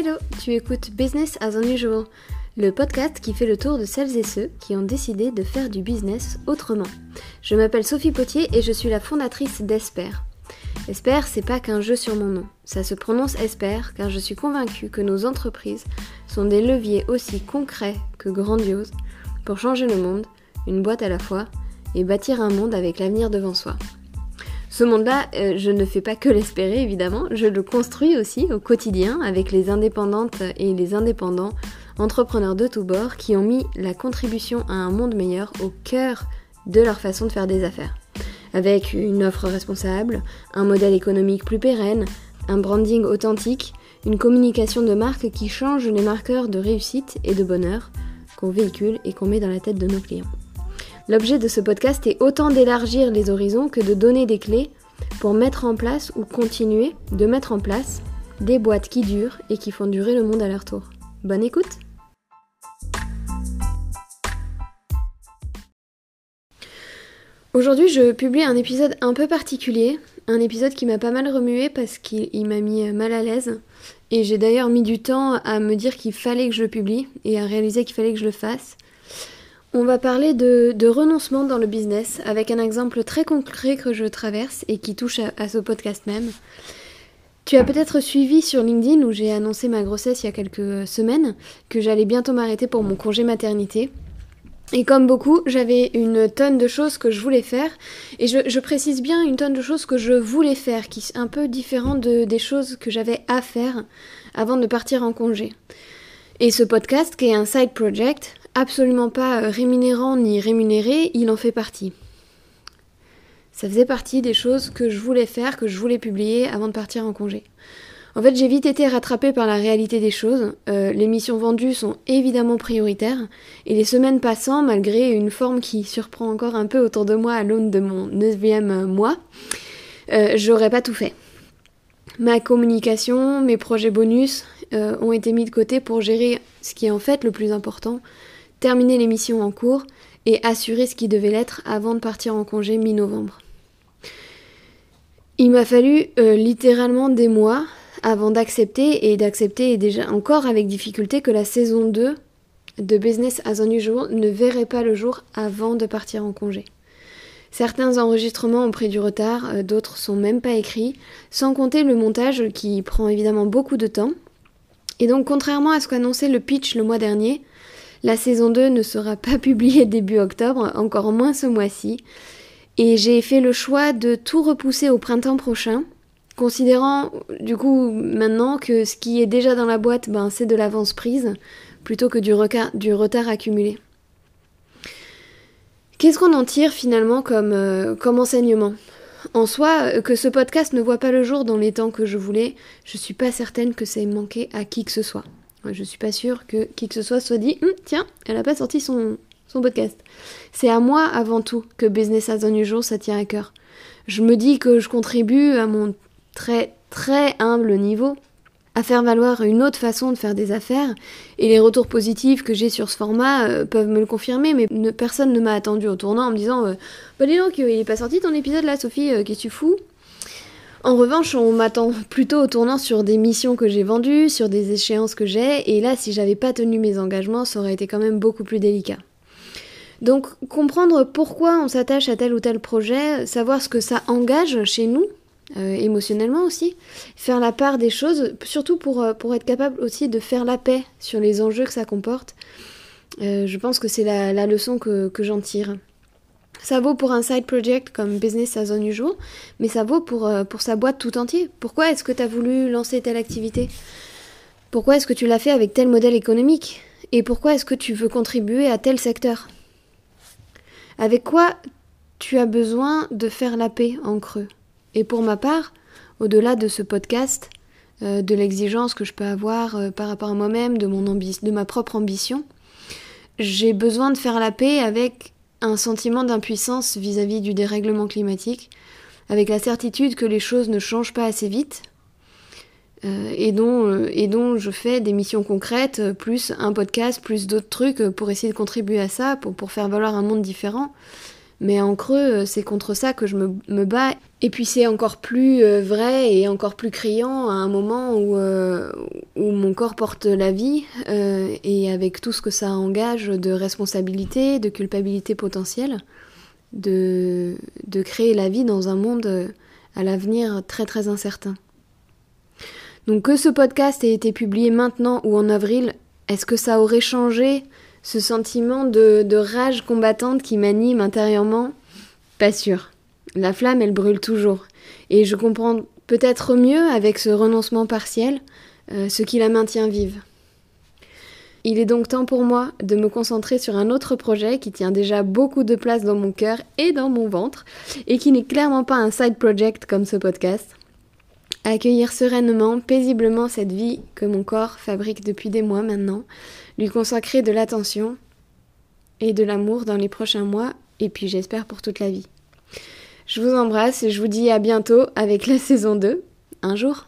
Hello, tu écoutes Business as Unusual, le podcast qui fait le tour de celles et ceux qui ont décidé de faire du business autrement. Je m'appelle Sophie Potier et je suis la fondatrice d'Esper. Esper, c'est pas qu'un jeu sur mon nom. Ça se prononce Esper car je suis convaincue que nos entreprises sont des leviers aussi concrets que grandioses pour changer le monde, une boîte à la fois, et bâtir un monde avec l'avenir devant soi. Ce monde-là, euh, je ne fais pas que l'espérer évidemment, je le construis aussi au quotidien avec les indépendantes et les indépendants, entrepreneurs de tous bords qui ont mis la contribution à un monde meilleur au cœur de leur façon de faire des affaires. Avec une offre responsable, un modèle économique plus pérenne, un branding authentique, une communication de marque qui change les marqueurs de réussite et de bonheur qu'on véhicule et qu'on met dans la tête de nos clients. L'objet de ce podcast est autant d'élargir les horizons que de donner des clés pour mettre en place ou continuer de mettre en place des boîtes qui durent et qui font durer le monde à leur tour. Bonne écoute Aujourd'hui, je publie un épisode un peu particulier, un épisode qui m'a pas mal remué parce qu'il m'a mis mal à l'aise. Et j'ai d'ailleurs mis du temps à me dire qu'il fallait que je le publie et à réaliser qu'il fallait que je le fasse. On va parler de, renoncement dans le business avec un exemple très concret que je traverse et qui touche à, ce podcast même. Tu as peut-être suivi sur LinkedIn où j'ai annoncé ma grossesse il y a quelques semaines que j'allais bientôt m'arrêter pour mon congé maternité. Et comme beaucoup, j'avais une tonne de choses que je voulais faire. Et je, précise bien une tonne de choses que je voulais faire, qui est un peu différent de, des choses que j'avais à faire avant de partir en congé. Et ce podcast, qui est un side project, absolument pas euh, rémunérant ni rémunéré, il en fait partie. Ça faisait partie des choses que je voulais faire, que je voulais publier avant de partir en congé. En fait, j'ai vite été rattrapée par la réalité des choses. Euh, les missions vendues sont évidemment prioritaires, et les semaines passant, malgré une forme qui surprend encore un peu autour de moi à l'aune de mon neuvième mois, euh, j'aurais pas tout fait. Ma communication, mes projets bonus ont été mis de côté pour gérer ce qui est en fait le plus important, terminer les missions en cours et assurer ce qui devait l'être avant de partir en congé mi-novembre. Il m'a fallu euh, littéralement des mois avant d'accepter et d'accepter déjà encore avec difficulté que la saison 2 de Business as Unusual ne verrait pas le jour avant de partir en congé. Certains enregistrements ont pris du retard, euh, d'autres sont même pas écrits, sans compter le montage qui prend évidemment beaucoup de temps. Et donc contrairement à ce qu'annonçait le pitch le mois dernier, la saison 2 ne sera pas publiée début octobre, encore moins ce mois-ci. Et j'ai fait le choix de tout repousser au printemps prochain, considérant du coup maintenant que ce qui est déjà dans la boîte, ben, c'est de l'avance prise, plutôt que du, retard accumulé. Qu'est-ce qu'on en tire finalement comme, euh, comme enseignement? En soi, euh, que ce podcast ne voit pas le jour dans les temps que je voulais, je suis pas certaine que ça ait manqué à qui que ce soit. Je suis pas sûre que qui que ce soit soit dit hum, tiens, elle a pas sorti son, son podcast. C'est à moi avant tout que Business as Unusual ça tient à cœur. Je me dis que je contribue à mon très très humble niveau à faire valoir une autre façon de faire des affaires et les retours positifs que j'ai sur ce format euh, peuvent me le confirmer mais personne ne m'a attendu au tournant en me disant euh, bah dis il est pas sorti ton épisode là Sophie euh, qu'est-ce que tu fous? En revanche, on m'attend plutôt au tournant sur des missions que j'ai vendues, sur des échéances que j'ai, et là, si j'avais pas tenu mes engagements, ça aurait été quand même beaucoup plus délicat. Donc, comprendre pourquoi on s'attache à tel ou tel projet, savoir ce que ça engage chez nous, euh, émotionnellement aussi, faire la part des choses, surtout pour, euh, pour être capable aussi de faire la paix sur les enjeux que ça comporte. Euh, je pense que c'est la, leçon que, que j'en tire. Ça vaut pour un side project comme Business as Unusual, mais ça vaut pour, euh, sa boîte tout entier. Pourquoi est-ce que tu as voulu lancer telle activité? Pourquoi est-ce que tu l'as fait avec tel modèle économique? Et pourquoi est-ce que tu veux contribuer à tel secteur? Avec quoi tu as besoin de faire la paix en creux? Et pour ma part, au-delà de ce podcast, euh, de l'exigence que je peux avoir euh, par rapport à moi-même, de, de ma propre ambition, j'ai besoin de faire la paix avec un sentiment d'impuissance vis-à-vis du dérèglement climatique, avec la certitude que les choses ne changent pas assez vite, euh, et, dont, euh, et dont je fais des missions concrètes, euh, plus un podcast, plus d'autres trucs pour essayer de contribuer à ça, pour faire valoir un monde différent. Mais en creux, c'est contre ça que je me, bats. Et puis c'est encore plus vrai et encore plus criant à un moment où, où mon corps porte la vie et avec tout ce que ça engage de responsabilité, de culpabilité potentielle, de, de créer la vie dans un monde à l'avenir très très incertain. Donc que ce podcast ait été publié maintenant ou en avril, est-ce que ça aurait changé? Ce sentiment de, rage combattante qui m'anime intérieurement? Pas sûr. La flamme, elle brûle toujours. Et je comprends peut-être mieux avec ce renoncement partiel euh, ce qui la maintient vive. Il est donc temps pour moi de me concentrer sur un autre projet qui tient déjà beaucoup de place dans mon cœur et dans mon ventre, et qui n'est clairement pas un side project comme ce podcast. Accueillir sereinement, paisiblement cette vie que mon corps fabrique depuis des mois maintenant, lui consacrer de l'attention et de l'amour dans les prochains mois, et puis j'espère pour toute la vie. Je vous embrasse et je vous dis à bientôt avec la saison 2, un jour.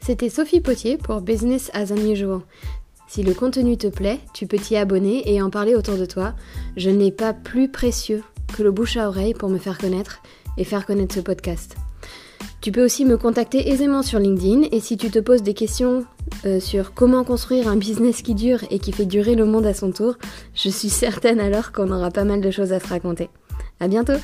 C'était Sophie Potier pour Business as Unusual. Si le contenu te plaît, tu peux t'y abonner et en parler autour de toi. Je n'ai pas plus précieux que le bouche à oreille pour me faire connaître et faire connaître ce podcast. Tu peux aussi me contacter aisément sur LinkedIn et si tu te poses des questions euh, sur comment construire un business qui dure et qui fait durer le monde à son tour, je suis certaine alors qu'on aura pas mal de choses à se raconter. À bientôt!